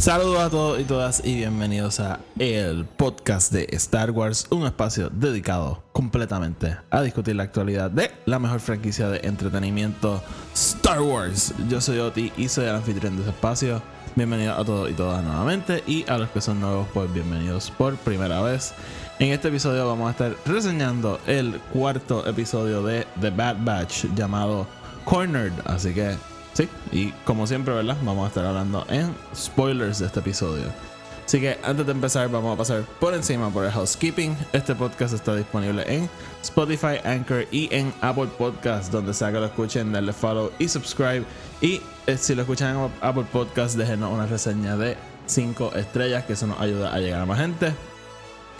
Saludos a todos y todas y bienvenidos a el podcast de Star Wars, un espacio dedicado completamente a discutir la actualidad de la mejor franquicia de entretenimiento Star Wars. Yo soy Oti y soy el anfitrión de ese espacio. Bienvenidos a todos y todas nuevamente y a los que son nuevos, pues bienvenidos por primera vez. En este episodio vamos a estar reseñando el cuarto episodio de The Bad Batch llamado Cornered, así que Sí, y como siempre, ¿verdad? Vamos a estar hablando en spoilers de este episodio. Así que antes de empezar, vamos a pasar por encima por el housekeeping. Este podcast está disponible en Spotify, Anchor y en Apple Podcast, donde sea que lo escuchen, darle follow y subscribe. Y eh, si lo escuchan en Apple Podcast, déjenos una reseña de 5 estrellas, que eso nos ayuda a llegar a más gente.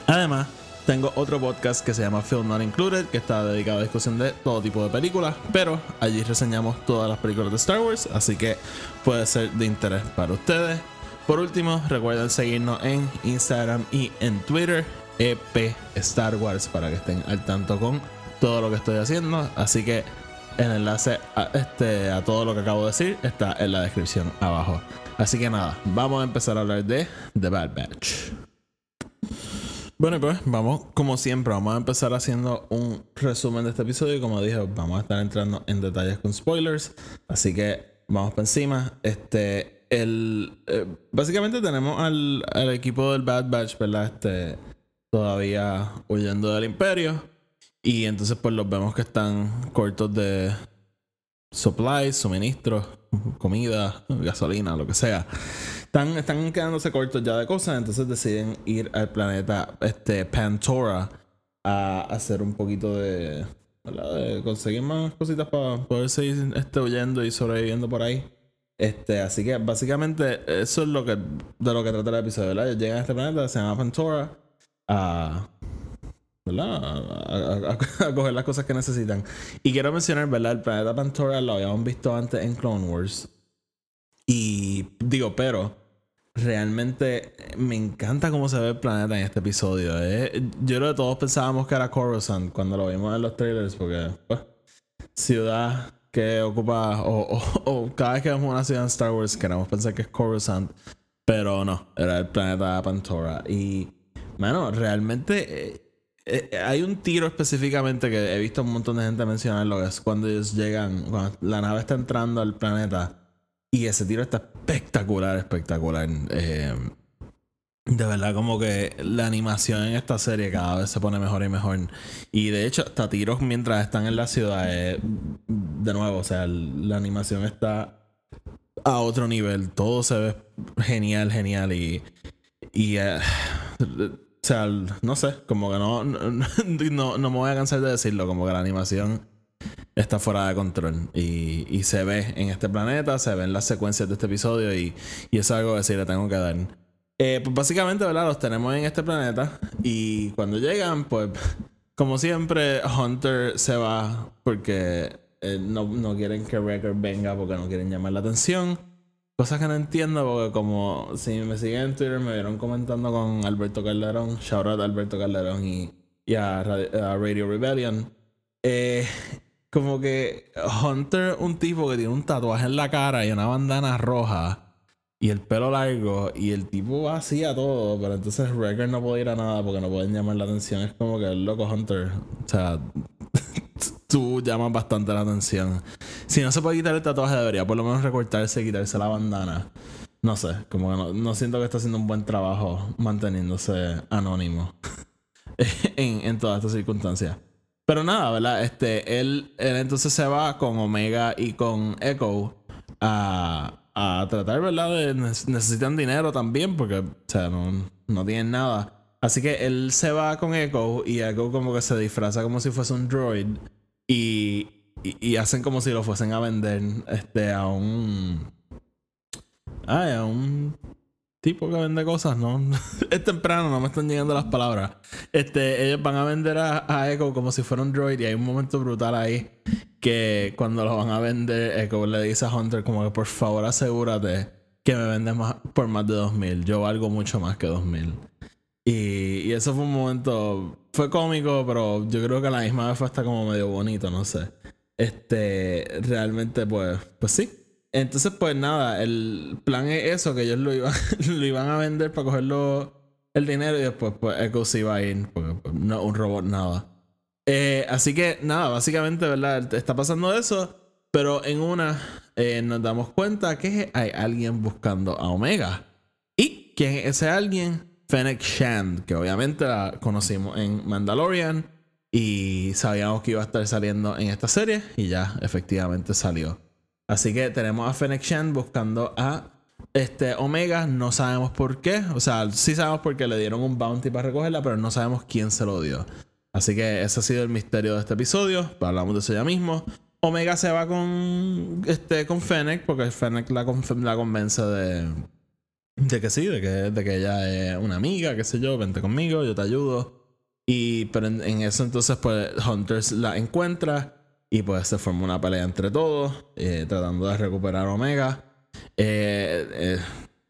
Además, tengo otro podcast que se llama Film Not Included, que está dedicado a discusión de todo tipo de películas, pero allí reseñamos todas las películas de Star Wars, así que puede ser de interés para ustedes. Por último, recuerden seguirnos en Instagram y en Twitter, EP Star Wars, para que estén al tanto con todo lo que estoy haciendo. Así que el enlace a, este, a todo lo que acabo de decir está en la descripción abajo. Así que nada, vamos a empezar a hablar de The Bad Batch. Bueno, pues vamos, como siempre, vamos a empezar haciendo un resumen de este episodio. Y como dije, vamos a estar entrando en detalles con spoilers. Así que vamos para encima. Este, el. eh, básicamente tenemos al, al equipo del Bad Batch, ¿verdad? Este, todavía huyendo del Imperio. Y entonces, pues los vemos que están cortos de supplies, suministros, comida, gasolina, lo que sea. Están, están quedándose cortos ya de cosas, entonces deciden ir al planeta este, Pantora a hacer un poquito de, de conseguir más cositas para poder seguir este, huyendo y sobreviviendo por ahí. Este, así que básicamente eso es lo que de lo que trata el episodio, ¿verdad? Llegan a este planeta, se llama Pantora, a, ¿verdad? A, a- a- coger las cosas que necesitan. Y quiero mencionar, ¿verdad? El planeta Pantora lo habíamos visto antes en Clone Wars. Y digo, pero realmente me encanta cómo se ve el planeta en este episodio. eh. Yo creo que todos pensábamos que era Coruscant cuando lo vimos en los trailers, porque pues, ciudad que ocupa, o, o- o cada vez que vemos una ciudad en Star Wars queremos pensar que es Coruscant, pero no, era el planeta Pantora. Y, bueno, realmente eh, eh, hay un tiro específicamente que he visto un montón de gente mencionarlo, que es cuando ellos llegan, cuando la nave está entrando al planeta. Y ese tiro está espectacular, espectacular. Eh, de verdad, como que la animación en esta serie cada vez se pone mejor y mejor. Y de hecho, hasta tiros mientras están en la ciudad. de nuevo, o sea, la animación está a otro nivel. Todo se ve genial, genial. Y. sea, no sé, como que no, no, no, me voy a cansar de decirlo. Como que la animación está fuera de control. Y, se ve en este planeta, se ven las secuencias de este episodio y, y es algo que sí le tengo que dar. Eh, pues básicamente, ¿verdad? Los tenemos en este planeta y cuando llegan, pues como siempre, Hunter se va porque eh, no, no quieren que Wrecker venga porque no quieren llamar la atención. Cosas que no entiendo porque como si me siguen en Twitter me vieron comentando con Alberto Calderón, shout out a Alberto Calderón y, y a, Radi- a Radio Rebellion. Eh, como que Hunter, un tipo que tiene un tatuaje en la cara y una bandana roja y el pelo largo y el tipo hacía todo, pero entonces Wrecker no puede ir a nada porque no pueden llamar la atención. Es como que el loco Hunter, o sea, tú llamas bastante la atención. Si no se puede quitar el tatuaje, debería por lo menos recortarse y quitarse la bandana. No sé, como que no, no siento que está haciendo un buen trabajo manteniéndose anónimo en, todas estas circunstancias. Pero nada, ¿verdad? Este, él, él entonces se va con Omega y con Echo a, a tratar, ¿verdad? De, ne- necesitan dinero también porque, o sea, no, no tienen nada. Así que él se va con Echo y Echo como que se disfraza como si fuese un droid y, y, hacen como si lo fuesen a vender este, a un... Ay, a un tipo que vende cosas, ¿no? es temprano, no me están llegando las palabras. Este, ellos van a vender a, a, Echo como si fuera un droid y hay un momento brutal ahí que cuando lo van a vender, Echo le dice a Hunter como que por favor asegúrate que me vendes más, por más de 2000. Yo valgo mucho más que 2000. Y, eso fue un momento, fue cómico, pero yo creo que a la misma vez fue hasta como medio bonito, no sé. Este, realmente pues, pues sí, entonces, pues nada, el plan es eso, que ellos lo iban, lo iban a vender para cogerlo el dinero y después pues Echo se iba a ir, pues, un robot nada. Eh, así que nada, básicamente, ¿verdad? Está pasando eso, pero en una eh, nos damos cuenta que hay alguien buscando a Omega. ¿Y quién es ese alguien? Fennec Shand, que obviamente la conocimos en Mandalorian y sabíamos que iba a estar saliendo en esta serie y ya efectivamente salió. Así que tenemos a Fennec Shan buscando a este Omega. No sabemos por qué. O sea, sí sabemos por qué le dieron un bounty para recogerla, pero no sabemos quién se lo dio. Así que ese ha sido el misterio de este episodio. Hablamos de eso ya mismo. Omega se va con, este, con Fennec, porque Fennec la, la convence de, de que sí, de que, de que ella es una amiga, qué sé yo, vente conmigo, yo te ayudo. Y pero en, en eso entonces, pues Hunters la encuentra y pues se formó una pelea entre todos, eh, tratando de recuperar Omega. Eh, eh,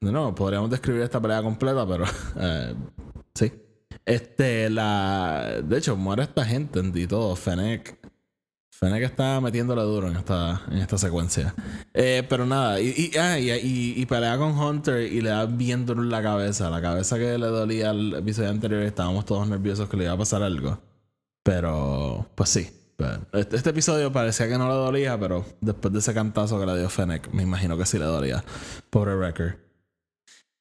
no, podríamos describir esta pelea completa, pero sí. Este, la. De hecho, muere esta gente y todo. Fennec. Fennec está metiéndole duro en esta, en esta secuencia. pero nada, y, ah, y, y, pelea con Hunter y le da bien duro en la cabeza. La cabeza que le dolía al episodio anterior. Estábamos todos nerviosos que le iba a pasar algo. Pero, pues sí. Este, este, episodio parecía que no le dolía, pero después de ese cantazo que le dio Fennec, me imagino que sí le dolía. Pobre Wrecker.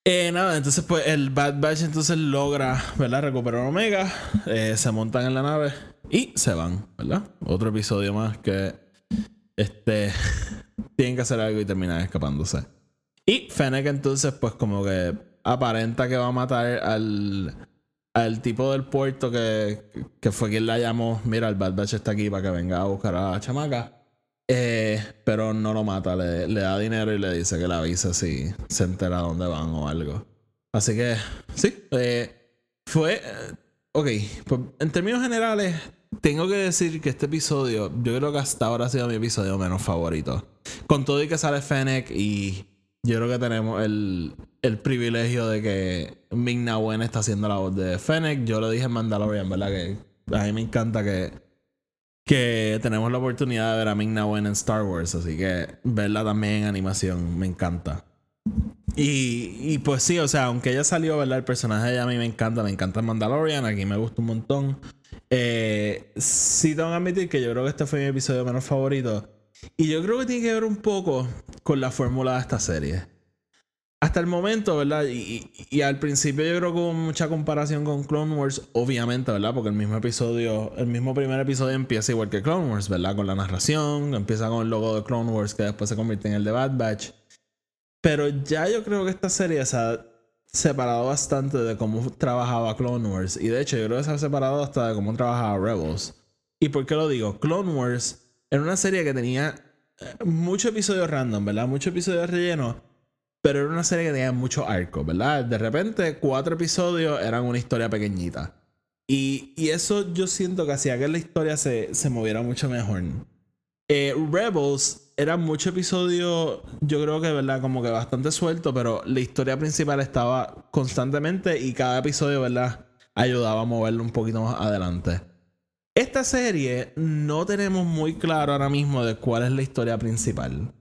Eh, nada, entonces pues el Bad Batch entonces logra, ¿verdad? Recuperar Omega, eh, se montan en la nave y se van, ¿verdad? Otro episodio más que este tienen que hacer algo y terminan escapándose. Y Fennec entonces pues como que aparenta que va a matar al al tipo del puerto que, que fue quien la llamó, mira, el Bad Batch está aquí para que venga a buscar a la chamaca. Eh, pero no lo mata, le, le, da dinero y le dice que la avisa si se entera dónde van o algo. Así que, sí, eh, fue... Eh, ok, pues en términos generales, tengo que decir que este episodio, yo creo que hasta ahora ha sido mi episodio menos favorito. Con todo y que sale Fennec y yo creo que tenemos el, el privilegio de que Ming Na Wen está haciendo la voz de Fennec. Yo lo dije en Mandalorian, ¿verdad? Que a mí me encanta que, que tenemos la oportunidad de ver a Ming Na Wen en Star Wars. Así que verla también en animación me encanta. Y, y pues sí, o sea, aunque ella salió, ¿verdad? El personaje de a mí me encanta, me encanta Mandalorian, aquí me gusta un montón. Eh, sí tengo que admitir que yo creo que este fue mi episodio menos favorito. Y yo creo que tiene que ver un poco con la fórmula de esta serie. Hasta el momento, ¿verdad? Y, y, al principio yo creo que hubo mucha comparación con Clone Wars, obviamente, ¿verdad? Porque el mismo episodio, el mismo primer episodio empieza igual que Clone Wars, ¿verdad? Con la narración, empieza con el logo de Clone Wars que después se convierte en el de Bad Batch. Pero ya yo creo que esta serie se ha separado bastante de cómo trabajaba Clone Wars. Y de hecho yo creo que se ha separado hasta de cómo trabajaba Rebels. ¿Y por qué lo digo? Clone Wars era una serie que tenía eh, muchos episodios random, ¿verdad? Muchos episodios rellenos. Pero era una serie que tenía mucho arco, ¿verdad? De repente, cuatro episodios eran una historia pequeñita. Y, y eso yo siento que hacía que la historia se, se moviera mucho mejor. Eh, Rebels era mucho episodio, yo creo que, ¿verdad? Como que bastante suelto, pero la historia principal estaba constantemente y cada episodio, ¿verdad? Ayudaba a moverlo un poquito más adelante. Esta serie no tenemos muy claro ahora mismo de cuál es la historia principal.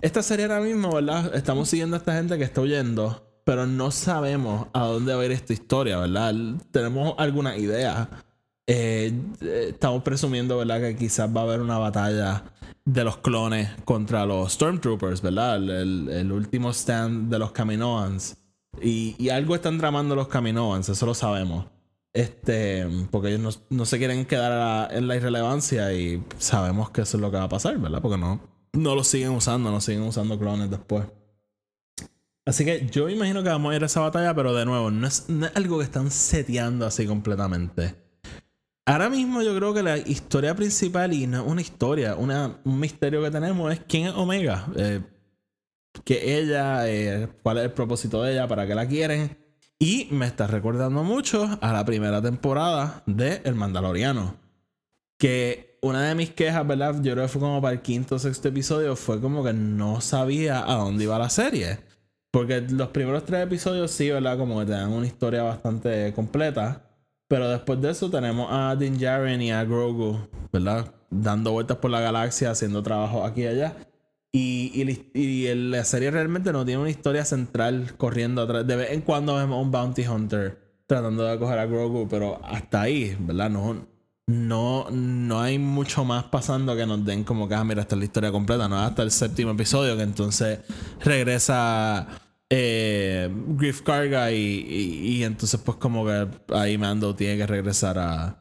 Esta serie ahora mismo, ¿verdad? Estamos siguiendo a esta gente que está huyendo, pero no sabemos a dónde va a ir esta historia, ¿verdad? Tenemos alguna idea. Eh, estamos presumiendo, ¿verdad? Que quizás va a haber una batalla de los clones contra los Stormtroopers, ¿verdad? El, último stand de los Kaminoans. Y, algo están tramando los Kaminoans, eso lo sabemos. Este, porque ellos no, se quieren quedar en la irrelevancia y sabemos que eso es lo que va a pasar, ¿verdad? Porque no, no lo siguen usando, no siguen usando clones después. Así que yo imagino que vamos a ir a esa batalla, pero de nuevo, no es, algo que están seteando así completamente. Ahora mismo yo creo que la historia principal, y no una historia, una, un misterio que tenemos es quién es Omega. Eh, que ella, eh, cuál es el propósito de ella, para qué la quieren. Y me está recordando mucho a la primera temporada de El Mandaloriano. Que una de mis quejas, ¿verdad? Yo creo que fue como para el quinto o sexto episodio, fue como que no sabía a dónde iba la serie. Porque los primeros tres episodios sí, ¿verdad? Como que te dan una historia bastante completa. Pero después de eso tenemos a Din Djarin y a Grogu, ¿verdad? Dando vueltas por la galaxia, haciendo trabajo aquí y allá. Y, y, la serie realmente no tiene una historia central corriendo atrás. De vez en cuando vemos a un Bounty Hunter tratando de coger a Grogu, pero hasta ahí, ¿verdad? No, no, no hay mucho más pasando que nos den como que, ah, mira, esta es la historia completa, no hasta el séptimo episodio que entonces regresa eh, Griff Carga y, entonces pues como que ahí Mando tiene que regresar a,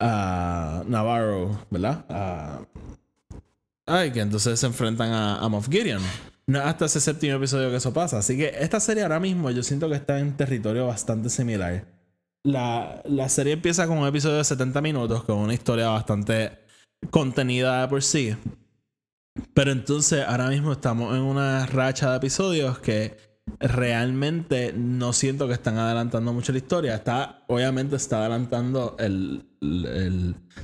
a Navarro, ¿verdad? Ay, que entonces se enfrentan a, a Moff Gideon. No hasta ese séptimo episodio que eso pasa. Así que esta serie ahora mismo yo siento que está en territorio bastante similar. La, la serie empieza con un episodio de 70 minutos, con una historia bastante contenida por sí. Pero entonces ahora mismo estamos en una racha de episodios que realmente no siento que están adelantando mucho la historia. Está, obviamente está adelantando el,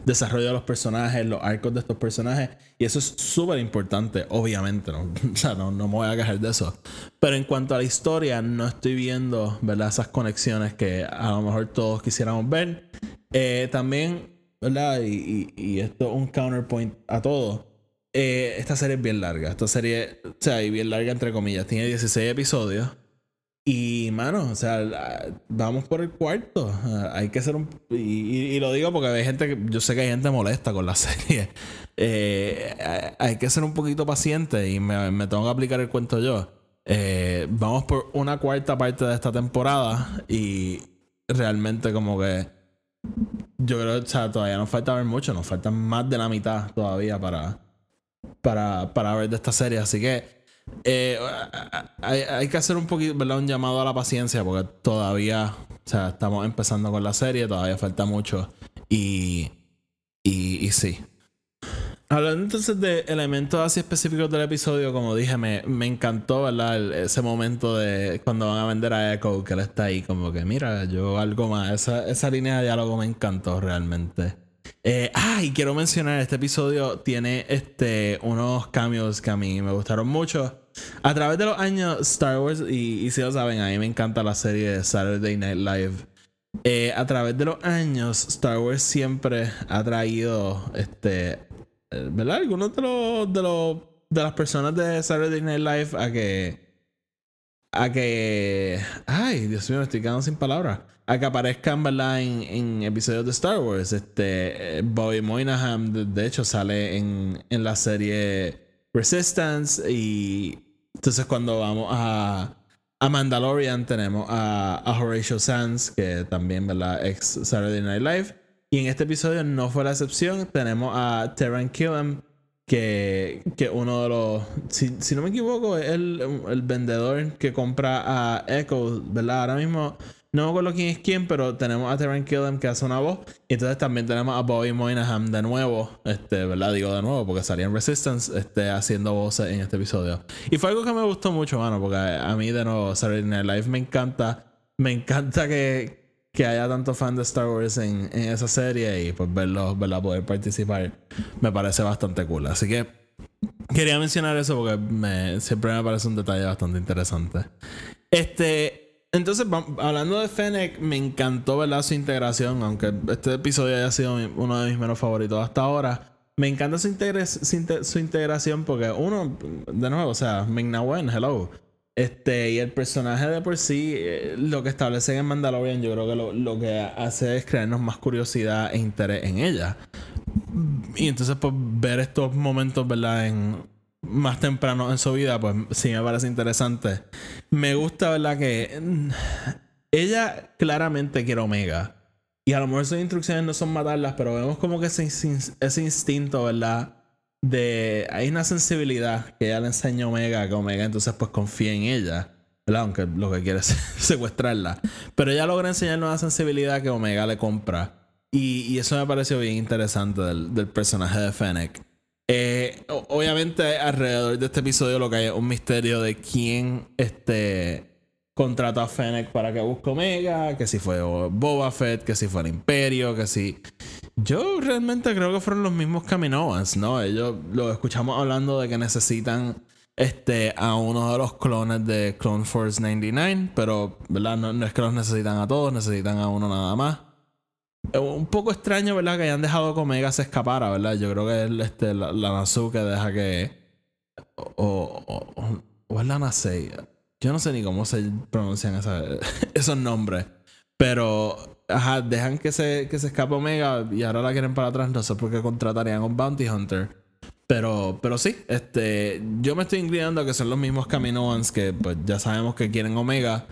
desarrollo de los personajes, los arcos de estos personajes. Y eso es súper importante, obviamente. ¿no? O sea, no, me voy a quejar de eso. Pero en cuanto a la historia, no estoy viendo ¿verdad? esas conexiones que a lo mejor todos quisiéramos ver. Eh, también, ¿verdad? Y, y, y esto es un counterpoint a todo eh, esta serie es bien larga. Esta serie, o sea, y bien larga entre comillas. Tiene 16 episodios. Y, mano, o sea, vamos por el cuarto. hay que ser un. Y, lo digo porque hay gente que. Yo sé que hay gente molesta con la serie. Eh, hay que ser un poquito paciente y me, tengo que aplicar el cuento yo. Eh, vamos por una cuarta parte de esta temporada y realmente, como que. Yo creo que todavía nos falta ver mucho. Nos faltan más de la mitad todavía para para, para ver de esta serie. Así que eh, hay, que hacer un poquito, ¿verdad? Un llamado a la paciencia porque todavía, o sea, estamos empezando con la serie, todavía falta mucho. Y, y, y sí. Hablando entonces de elementos así específicos del episodio, como dije, me, me encantó, ¿verdad? ese momento de cuando van a vender a Echo, que él está ahí, como que, mira, yo algo más. Esa, esa línea de diálogo me encantó realmente. Eh, ah, y quiero mencionar, este episodio tiene este, unos cambios que a mí me gustaron mucho. A través de los años, Star Wars, y, si lo saben, a mí me encanta la serie de Saturday Night Live. Eh, a través de los años, Star Wars siempre ha traído, este, eh, ¿verdad? Algunos de los, de los, de las personas de Saturday Night Live a que a que. Ay, Dios mío, me estoy quedando sin palabras. A que aparezcan. En, episodios de Star Wars. Este. Eh, Bobby Moynihan, de, hecho, sale en, en, la serie Resistance. Y. Entonces, cuando vamos a. A Mandalorian tenemos a, a Horatio Sands, que también, ¿verdad? Ex Saturday Night Live. Y en este episodio no fue la excepción. Tenemos a Terran Killam que, que uno de los, si, si, no me equivoco, es el, el, vendedor que compra a Echo, ¿verdad? Ahora mismo no me acuerdo quién es quién, pero tenemos a Terran Killam que hace una voz. Y entonces también tenemos a Bobby Moynihan de nuevo, este, ¿verdad? Digo de nuevo, porque salía en Resistance este, haciendo voces en este episodio. Y fue algo que me gustó mucho, mano, porque a mí de nuevo Saturday Night Live me encanta. Me encanta que, que haya tanto fan de Star Wars en, en esa serie y pues verlo, verla poder participar me parece bastante cool. Así que quería mencionar eso porque me, siempre me parece un detalle bastante interesante. Este, entonces, hablando de Fennec, me encantó verla su integración, aunque este episodio haya sido uno de mis menos favoritos hasta ahora. Me encanta su, su, integración porque uno, de nuevo, o sea, Ming hello este, y el personaje de por sí, eh, lo que establece en Mandalorian, yo creo que lo, lo, que hace es crearnos más curiosidad e interés en ella. Y entonces, pues, ver estos momentos, ¿verdad? En, más temprano en su vida, pues sí me parece interesante. Me gusta, ¿verdad? Que mm, ella claramente quiere Omega. Y a lo mejor sus instrucciones no son matarlas, pero vemos como que ese, instinto, ¿verdad? de. Hay una sensibilidad que ella le enseña a Omega, que Omega entonces pues confía en ella. ¿verdad? Aunque lo que quiere es secuestrarla. Pero ella logra enseñarnos una sensibilidad que Omega le compra. Y, y eso me pareció bien interesante del, del personaje de Fennec. Eh, obviamente, alrededor de este episodio lo que hay es un misterio de quién este, contrató a Fennec para que busque Omega, que si fue Boba Fett, que si fue el Imperio, que si. Yo realmente creo que fueron los mismos Kaminoans, ¿no? Ellos lo escuchamos hablando de que necesitan este, a uno de los clones de Clone Force 99, pero no es que los necesitan a todos, necesitan a uno nada más. Es un poco extraño, ¿verdad? Que hayan dejado que Omega se escapara, ¿verdad? Yo creo que es este, la, la que deja que. O, o, es la Nasei. Yo no sé ni cómo se pronuncian esa- esos nombres. Pero, ajá, dejan que se, que se escape Omega y ahora la quieren para atrás. No sé por qué contratarían a un Bounty Hunter. Pero, pero sí, este, yo me estoy inclinando a que son los mismos Kaminoans que pues ya sabemos que quieren Omega.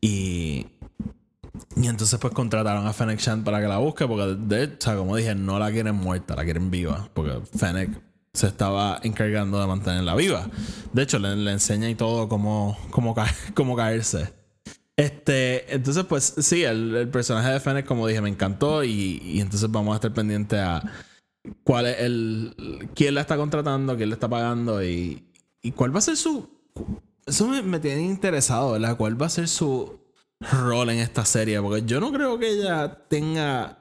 Y, y entonces pues contrataron a Fennec Shand para que la busque. Porque de hecho, sea, como dije, no la quieren muerta, la quieren viva. Porque Fennec se estaba encargando de mantenerla viva. De hecho, le, le enseña y todo cómo, cómo, cómo caerse. Este, entonces, pues sí, el, el personaje de Fennec, como dije, me encantó. Y, y entonces vamos a estar pendientes a cuál es el. quién la está contratando, quién le está pagando y, y cuál va a ser su. Eso me, me tiene interesado, ¿verdad? ¿Cuál va a ser su rol en esta serie? Porque yo no creo que ella tenga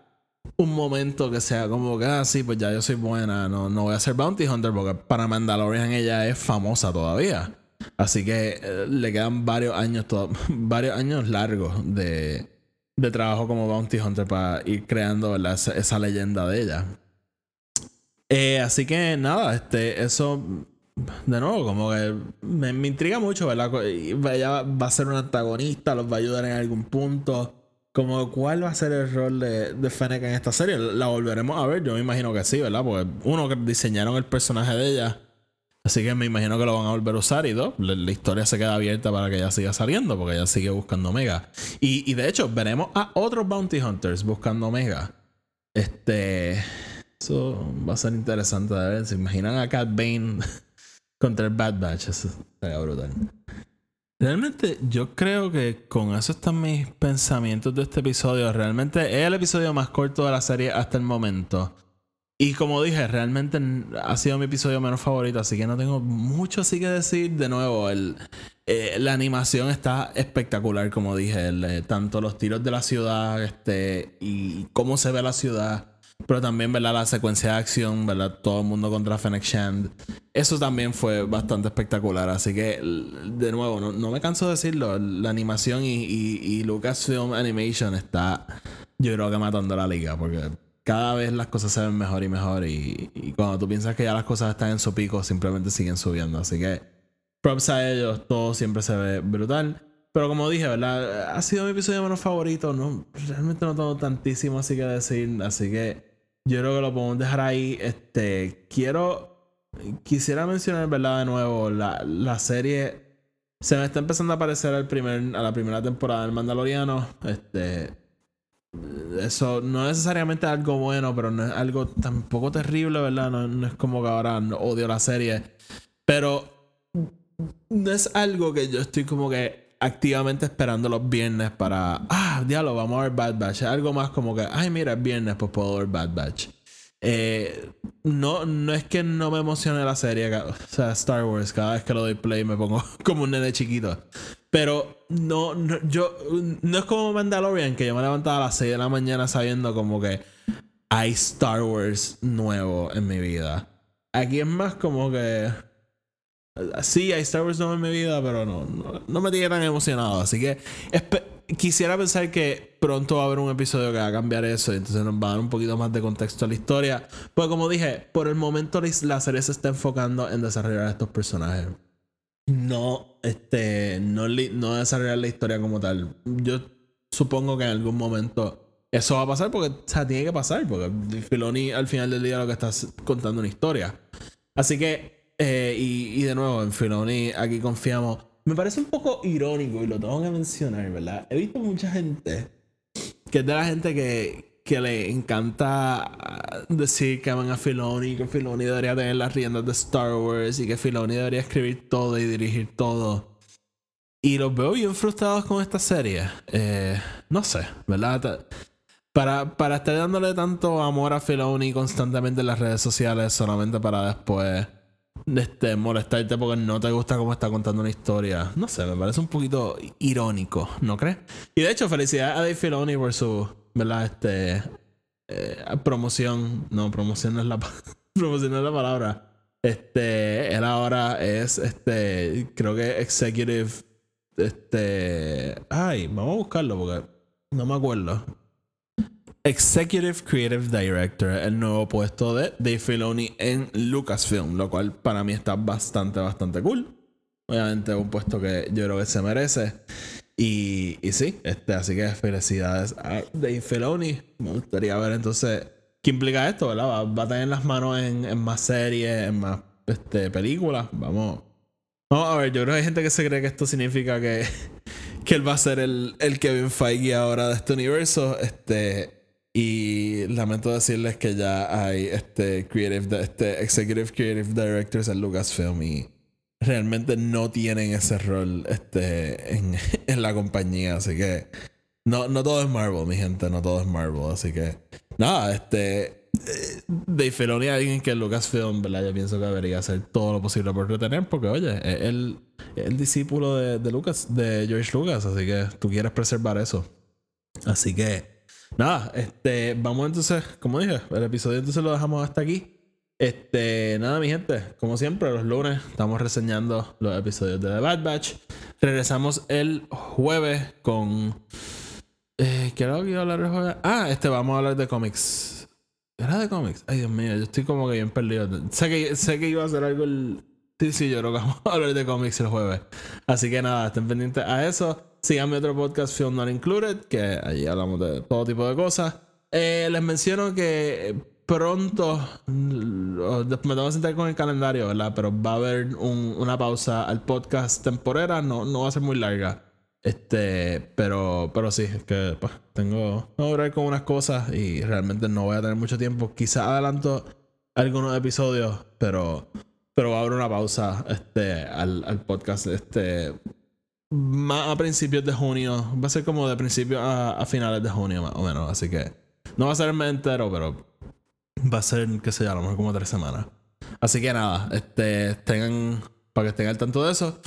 un momento que sea como que, ah, pues ya yo soy buena, no, no voy a ser Bounty Hunter, porque para Mandalorian ella es famosa todavía. Así que eh, le quedan varios años, to- varios años largos de, de trabajo como Bounty Hunter para ir creando. Esa, esa leyenda de ella. Eh, así que nada, este, eso de nuevo, como que me, me intriga mucho, ¿verdad? Ella va a ser una antagonista, los va a ayudar en algún punto. Como cuál va a ser el rol de, de Fennec en esta serie. La volveremos a ver, yo me imagino que sí, ¿verdad? Porque uno que diseñaron el personaje de ella. Así que me imagino que lo van a volver a usar y dos, la, la historia se queda abierta para que ella siga saliendo, porque ella sigue buscando Omega. Y, y de hecho, veremos a otros Bounty Hunters buscando Omega. Este. Eso va a ser interesante de ver. ¿Se imaginan a Cat Bane contra el Bad Batch? Eso estaría brutal. Realmente, yo creo que con eso están mis pensamientos de este episodio. Realmente es el episodio más corto de la serie hasta el momento. Y como dije, realmente ha sido mi episodio menos favorito, así que no tengo mucho así que decir. De nuevo, el, eh, la animación está espectacular, como dije. eh, tanto los tiros de la ciudad este, y cómo se ve la ciudad. Pero también, ¿verdad? La secuencia de acción, ¿verdad? Todo el mundo contra Fennec Shand. Eso también fue bastante espectacular. Así que, de nuevo, no, no me canso de decirlo. La animación y, y, y Lucasfilm Animation está, yo creo que matando la liga. Porque cada vez las cosas se ven mejor y mejor. Y, y cuando tú piensas que ya las cosas están en su pico, simplemente siguen subiendo. Así que, props a ellos. Todo siempre se ve brutal. Pero como dije, ¿verdad? Ha sido mi episodio menos favorito. No, realmente no tengo tantísimo así que decir. Así que yo creo que lo podemos dejar ahí. Este, quiero. Quisiera mencionar, ¿verdad? De nuevo, la, la serie se me está empezando a parecer al primer, a la primera temporada del Mandaloriano. Este. Eso no es necesariamente algo bueno, pero no es algo tampoco terrible, ¿verdad? No, es como que ahora odio la serie. Pero no es algo que yo estoy como que activamente esperando los viernes para. Ah, diablo, vamos a ver Bad Batch. Algo más como que, ay, mira, es viernes, pues puedo ver Bad Batch. Eh, no, no es que no me emocione la serie, o sea, Star Wars, cada vez que lo doy play me pongo como un nene chiquito. Pero no, no, yo, no es como Mandalorian, que yo me levantaba a las 6 de la mañana sabiendo como que hay Star Wars nuevo en mi vida. Aquí es más como que Sí, hay Star Wars nuevo en mi vida, pero no, no, no me tiene tan emocionado. Así que quisiera pensar que pronto va a haber un episodio que va a cambiar eso y entonces nos va a dar un poquito más de contexto a la historia. Pues como dije, por el momento la- serie se está enfocando en desarrollar a estos personajes. No, este, no, no desarrollar la historia como tal. Yo supongo que en algún momento eso va a pasar porque, o sea, tiene que pasar, porque Filoni al final del día lo que está es contando una historia. Así que, eh, y, de nuevo, en Filoni aquí confiamos. Me parece un poco irónico y lo tengo que mencionar, ¿verdad? He visto mucha gente que es de la gente que, que le encanta decir que aman a Filoni, que Filoni debería tener las riendas de Star Wars y que Filoni debería escribir todo y dirigir todo. Y los veo bien frustrados con esta serie. Eh, no sé, ¿verdad? Para, para estar dándole tanto amor a Filoni constantemente en las redes sociales solamente para después este, molestarte porque no te gusta cómo está contando una historia. No sé, me parece un poquito irónico, ¿no crees? Y de hecho, felicidades a Dave Filoni por su, ¿verdad? Este, eh, promoción. No, promoción no es la, promoción no es la palabra. Este, él ahora es, este, creo que executive, este, ay, vamos a buscarlo porque no me acuerdo. Executive Creative Director, el nuevo puesto de Dave Filoni en Lucasfilm, lo cual para mí está bastante, bastante cool. Obviamente un puesto que yo creo que se merece. Y, y sí, este, así que felicidades a Dave Filoni. Me gustaría ver entonces qué implica esto, ¿verdad? Va, a tener las manos en, en más series, en más este, películas. Vamos. Vamos a ver, yo creo que hay gente que se cree que esto significa que, que él va a ser el, el Kevin Feige ahora de este universo. Este, y lamento decirles que ya hay este creative, este executive creative directors en Lucasfilm y realmente no tienen ese rol este, en, en la compañía. Así que no, no todo es Marvel, mi gente, no todo es Marvel. Así que nada, este. eh, Dave Filoni alguien que Lucasfilm, ¿verdad? Yo pienso que debería hacer todo lo posible por retener, porque oye, es el, el discípulo de, de Lucas, de George Lucas, así que tú quieres preservar eso. Así que, nada, este, vamos entonces, como dije, el episodio entonces lo dejamos hasta aquí. Este, nada, mi gente, como siempre, los lunes estamos reseñando los episodios de The Bad Batch. Regresamos el jueves con. Eh, ¿Qué era lo que iba a hablar el jueves? Ah, este, vamos a hablar de cómics. ¿Era de cómics? Ay, Dios mío, yo estoy como que bien perdido. Sé que, sé que iba a hacer algo el. Sí, sí, yo creo que vamos a hablar de cómics el jueves. Así que nada, estén pendientes a eso. Sigan mi otro podcast, Film Not Included, que allí hablamos de todo tipo de cosas. Eh, les menciono que pronto mm, me tengo que sentar con el calendario, ¿verdad? Pero va a haber un- una pausa al podcast temporera, no, no va a ser muy larga. Este, pero, pero sí, es que pues, tengo que hablar con unas cosas y realmente no voy a tener mucho tiempo. Quizá adelanto algunos episodios, pero, pero va a haber una pausa este, al, al podcast este, más a principios de junio. Va a ser como de principios a, a finales de junio, más o menos. Así que no va a ser el mes entero, pero va a ser, qué sé yo, a lo mejor como tres semanas. Así que nada, este, tengan, para que estén al tanto de eso.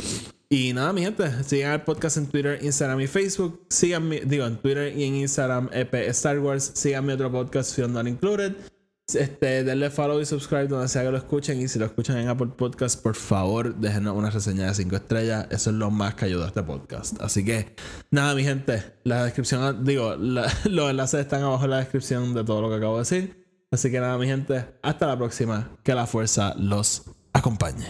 Y nada, mi gente, sigan el podcast en Twitter, Instagram y Facebook. Sigan mi, digo, en Twitter y en Instagram, EP Star Wars. Sigan mi otro podcast, Not Included. Este, denle follow y subscribe donde sea que lo escuchen. Y si lo escuchan en Apple Podcast, por favor, déjenos una reseña de 5 estrellas. Eso es lo más que ayuda a este podcast. Así que, nada, mi gente, la descripción, digo, los enlaces están abajo en la descripción de todo lo que acabo de decir. Así que nada, mi gente, hasta la próxima. Que la fuerza los acompañe.